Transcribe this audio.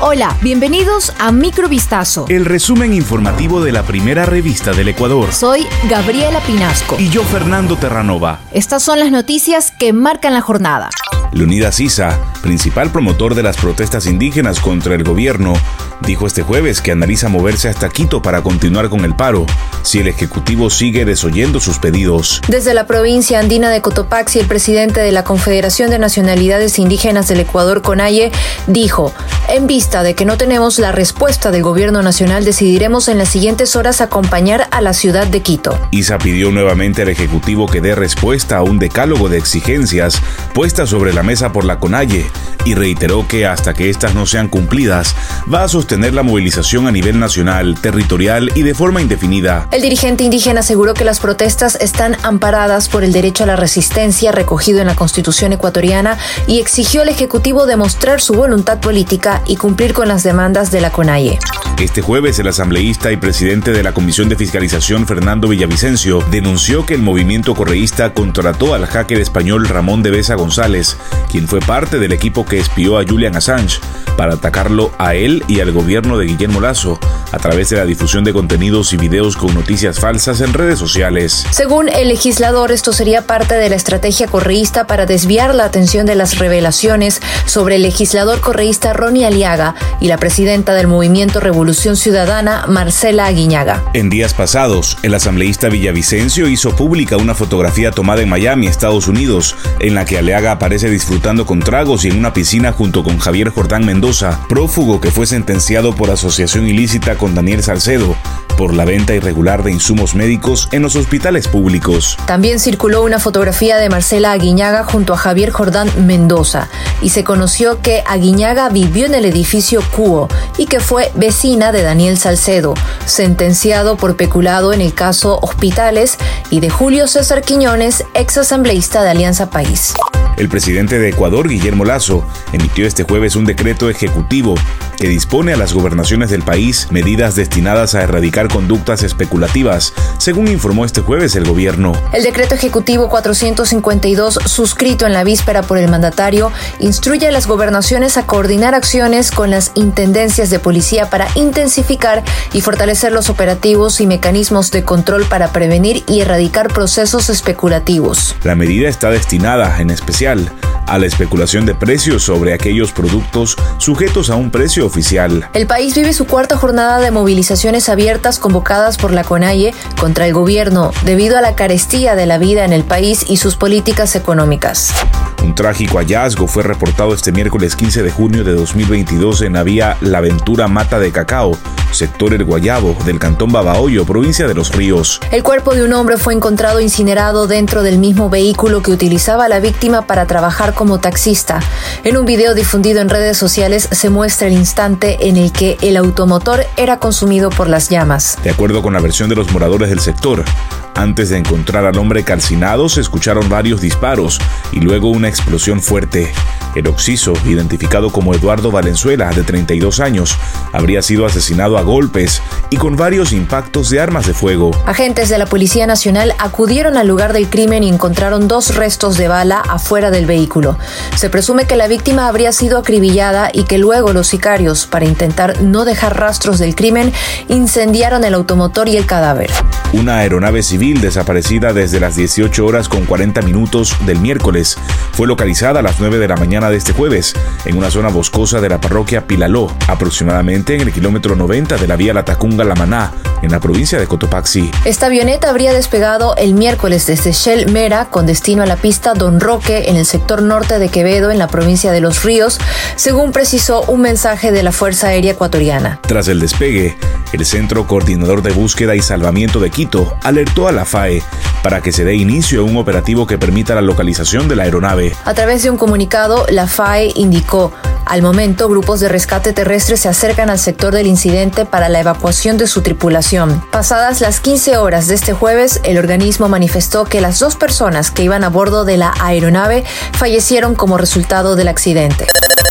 Hola, bienvenidos a Microvistazo. El resumen informativo de la primera revista del Ecuador. Soy Gabriela Pinasco. Y yo, Fernando Terranova. Estas son las noticias que marcan la jornada. Leonidas Sisa, principal promotor de las protestas indígenas contra el gobierno, dijo este jueves que analiza moverse hasta Quito para continuar con el paro, si el Ejecutivo sigue desoyendo sus pedidos. Desde la provincia andina de Cotopaxi, el presidente de la Confederación de Nacionalidades Indígenas del Ecuador, CONAIE, dijo, en vista de que no tenemos la respuesta del gobierno nacional, decidiremos en las siguientes horas acompañar a la ciudad de Quito. Isa pidió nuevamente al Ejecutivo que dé respuesta a un decálogo de exigencias puestas sobre la mesa por la CONAIE y reiteró que hasta que estas no sean cumplidas, va a sostener la movilización a nivel nacional, territorial y de forma indefinida. El dirigente indígena aseguró que las protestas están amparadas por el derecho a la resistencia recogido en la Constitución ecuatoriana y exigió al Ejecutivo demostrar su voluntad política y cumplir con las demandas de la CONAIE. Este jueves, el asambleísta y presidente de la Comisión de Fiscalización, Fernando Villavicencio, denunció que el movimiento correísta contrató al hacker español Ramón de Besa González, quien fue parte del equipo que espió a Julian Assange, para atacarlo a él y al gobierno de Guillermo Lazo a través de la difusión de contenidos y videos con noticias falsas en redes sociales. Según el legislador, esto sería parte de la estrategia correísta para desviar la atención de las revelaciones sobre el legislador correísta Ronnie Aliaga y la presidenta del movimiento Revolución Ciudadana, Marcela Aguiñaga. En días pasados, el asambleísta Villavicencio hizo pública una fotografía tomada en Miami, Estados Unidos, en la que Aliaga aparece disfrutando con tragos y en una piscina junto con Javier Jordán Mendoza, prófugo que fue sentenciado por asociación ilícita con Daniel Salcedo por la venta irregular de insumos médicos en los hospitales públicos. También circuló una fotografía de Marcela Aguiñaga junto a Javier Jordán Mendoza y se conoció que Aguiñaga vivió en el edificio Cuo y que fue vecina de Daniel Salcedo, sentenciado por peculado en el caso Hospitales, y de Julio César Quiñones, ex asambleísta de Alianza País. El presidente de Ecuador, Guillermo Lazo, emitió este jueves un decreto ejecutivo que dispone a las gobernaciones del país medidas destinadas a erradicar conductas especulativas, según informó este jueves el gobierno. El decreto ejecutivo 452, suscrito en la víspera por el mandatario, instruye a las gobernaciones a coordinar acciones con las intendencias de policía para intensificar y fortalecer los operativos y mecanismos de control para prevenir y erradicar procesos especulativos. La medida está destinada, en especial, a la especulación de precios sobre aquellos productos sujetos a un precio oficial. El país vive su cuarta jornada de movilizaciones abiertas convocadas por la CONAIE contra el gobierno debido a la carestía de la vida en el país y sus políticas económicas. Un trágico hallazgo fue reportado este miércoles 15 de junio de 2022 en la vía La Ventura Mata de Cacao, sector El Guayabo, del cantón Babahoyo, provincia de Los Ríos. El cuerpo de un hombre fue encontrado incinerado dentro del mismo vehículo que utilizaba la víctima para trabajar como taxista. En un video difundido en redes sociales se muestra el instante en el que el automotor era consumido por las llamas. De acuerdo con la versión de los moradores del sector, antes de encontrar al hombre calcinado se escucharon varios disparos y luego una explosión fuerte. El occiso, identificado como Eduardo Valenzuela, de 32 años, habría sido asesinado a golpes y con varios impactos de armas de fuego. Agentes de la Policía Nacional acudieron al lugar del crimen y encontraron dos restos de bala afuera del vehículo. Se presume que la víctima habría sido acribillada y que luego los sicarios, para intentar no dejar rastros del crimen, incendiaron el automotor y el cadáver. Una aeronave desaparecida desde las 18 horas con 40 minutos del miércoles fue localizada a las 9 de la mañana de este jueves en una zona boscosa de la parroquia Pilaló, aproximadamente en el kilómetro 90 de la vía Latacunga-La Maná, en la provincia de Cotopaxi. Esta avioneta habría despegado el miércoles desde Shell Mera con destino a la pista Don Roque en el sector norte de Quevedo, en la provincia de Los Ríos, según precisó un mensaje de la Fuerza Aérea Ecuatoriana. Tras el despegue, el Centro Coordinador de Búsqueda y Salvamiento de Quito alertó a la FAE para que se dé inicio a un operativo que permita la localización de la aeronave. A través de un comunicado, la FAE indicó, al momento grupos de rescate terrestre se acercan al sector del incidente para la evacuación de su tripulación. Pasadas las 15 horas de este jueves, el organismo manifestó que las dos personas que iban a bordo de la aeronave fallecieron como resultado del accidente.